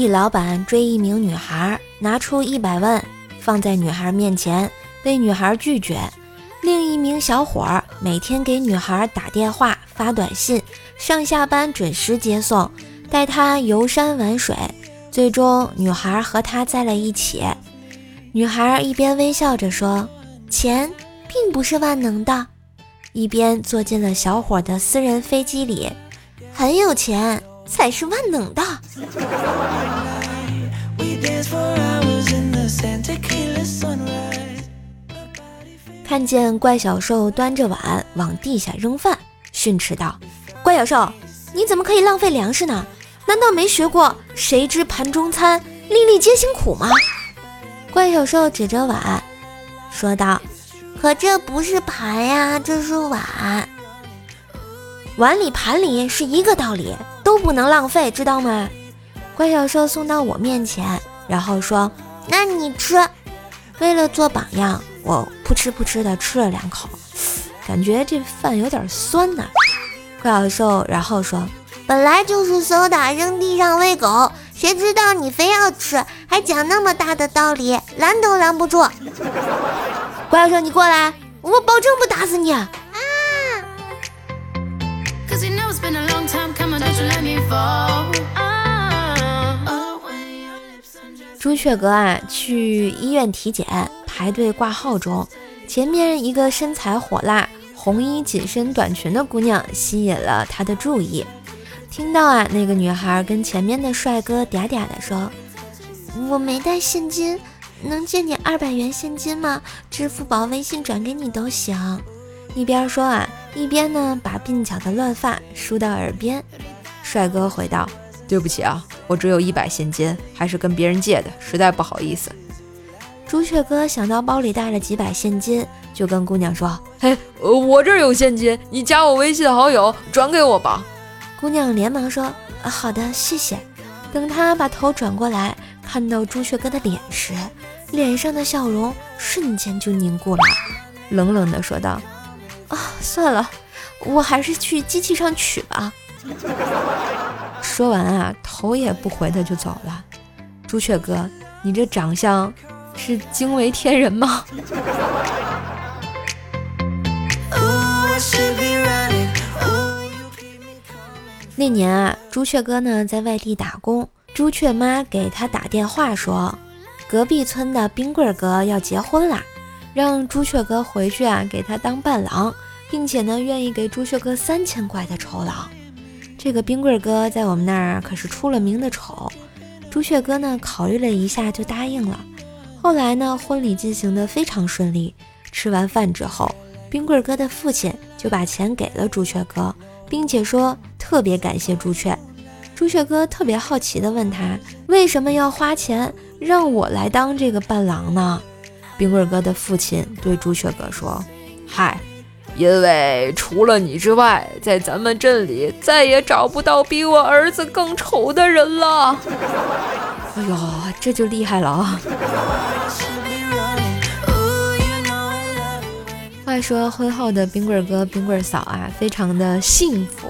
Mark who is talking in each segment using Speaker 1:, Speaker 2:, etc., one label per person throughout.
Speaker 1: 一老板追一名女孩，拿出一百万放在女孩面前，被女孩拒绝。另一名小伙儿每天给女孩打电话、发短信，上下班准时接送，带她游山玩水。最终，女孩和他在了一起。女孩一边微笑着说：“钱并不是万能的。”一边坐进了小伙的私人飞机里。很有钱才是万能的。看见怪小兽端着碗往地下扔饭，训斥道：“怪小兽，你怎么可以浪费粮食呢？难道没学过‘谁知盘中餐，粒粒皆辛苦’吗？”怪小兽指着碗说道：“可这不是盘呀，这是碗。碗里盘里是一个道理，都不能浪费，知道吗？”怪小兽送到我面前，然后说：“那你吃。”为了做榜样。我扑哧扑哧的吃了两口，感觉这饭有点酸呢。怪小兽然后说：“本来就是馊的，扔地上喂狗，谁知道你非要吃，还讲那么大的道理，拦都拦不住。”怪小兽，你过来，我保证不打死你。朱雀哥啊，去医院体检。排队挂号中，前面一个身材火辣、红衣紧身短裙的姑娘吸引了他的注意。听到啊，那个女孩跟前面的帅哥嗲嗲的说：“我没带现金，能借你二百元现金吗？支付宝、微信转给你都行。”一边说啊，一边呢把鬓角的乱发梳到耳边。帅哥回道：“
Speaker 2: 对不起啊，我只有一百现金，还是跟别人借的，实在不好意思。”
Speaker 1: 朱雀哥想到包里带了几百现金，就跟姑娘说：“
Speaker 2: 嘿，我这儿有现金，你加我微信好友，转给我吧。”
Speaker 1: 姑娘连忙说：“好的，谢谢。”等他把头转过来，看到朱雀哥的脸时，脸上的笑容瞬间就凝固了，冷冷的说道：“啊，算了，我还是去机器上取吧。”说完啊，头也不回的就走了。朱雀哥，你这长相……是惊为天人吗？那年啊，朱雀哥呢在外地打工，朱雀妈给他打电话说，隔壁村的冰棍哥要结婚啦，让朱雀哥回去啊给他当伴郎，并且呢愿意给朱雀哥三千块的酬劳。这个冰棍哥在我们那儿可是出了名的丑，朱雀哥呢考虑了一下就答应了。后来呢，婚礼进行的非常顺利。吃完饭之后，冰棍哥的父亲就把钱给了朱雀哥，并且说特别感谢朱雀。朱雀哥特别好奇地问他，为什么要花钱让我来当这个伴郎呢？冰棍哥的父亲对朱雀哥说：“
Speaker 2: 嗨，因为除了你之外，在咱们镇里再也找不到比我儿子更丑的人了。”
Speaker 1: 哎呦，这就厉害了啊！话说婚后的冰棍哥、冰棍嫂啊，非常的幸福。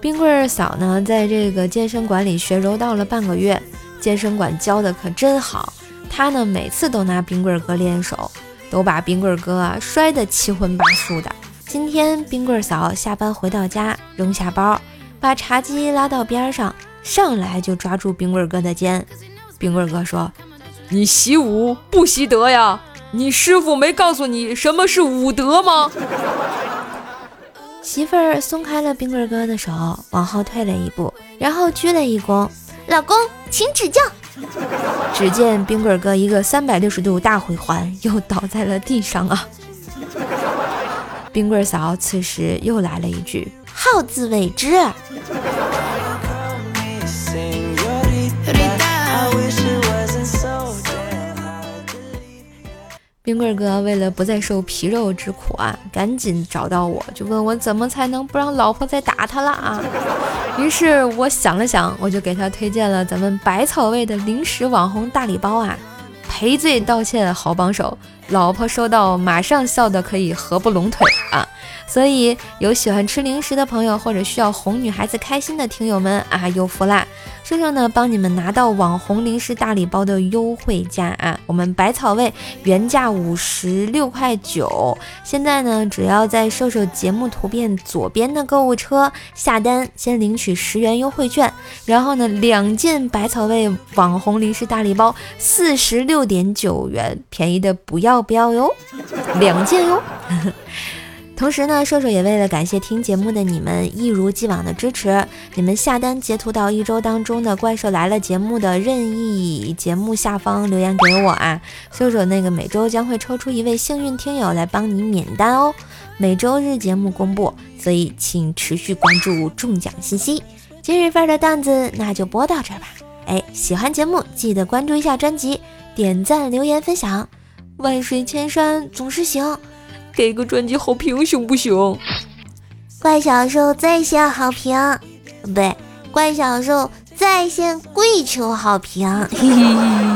Speaker 1: 冰棍嫂呢，在这个健身馆里学柔道了半个月，健身馆教的可真好。她呢，每次都拿冰棍哥练手，都把冰棍哥啊摔得七荤八素的。今天冰棍嫂下班回到家，扔下包，把茶几拉到边上。上来就抓住冰棍哥的肩，冰棍哥说：“
Speaker 2: 你习武不习德呀？你师傅没告诉你什么是武德吗？”
Speaker 1: 媳妇儿松开了冰棍哥的手，往后退了一步，然后鞠了一躬：“老公，请指教。”只见冰棍哥一个三百六十度大回环，又倒在了地上啊！冰棍嫂此时又来了一句：“好自为之。”冰棍哥为了不再受皮肉之苦啊，赶紧找到我，就问我怎么才能不让老婆再打他了啊？于是我想了想，我就给他推荐了咱们百草味的零食网红大礼包啊，赔罪道歉好帮手，老婆收到马上笑得可以合不拢腿啊！所以有喜欢吃零食的朋友，或者需要哄女孩子开心的听友们啊，有福啦！瘦瘦呢，帮你们拿到网红零食大礼包的优惠价啊！我们百草味原价五十六块九，现在呢，只要在瘦瘦节目图片左边的购物车下单，先领取十元优惠券，然后呢，两件百草味网红零食大礼包四十六点九元，便宜的不要不要哟，两件哟。同时呢，瘦瘦也为了感谢听节目的你们一如既往的支持，你们下单截图到一周当中的《怪兽来了》节目的任意节目下方留言给我啊，瘦瘦那个每周将会抽出一位幸运听友来帮你免单哦。每周日节目公布，所以请持续关注中奖信息。今日份的段子那就播到这儿吧。哎，喜欢节目记得关注一下专辑，点赞、留言、分享，万水千山总是行。给个专辑好评行不行？
Speaker 3: 怪小兽在线好评，不对，怪小兽在线跪求好评。嘿嘿嘿。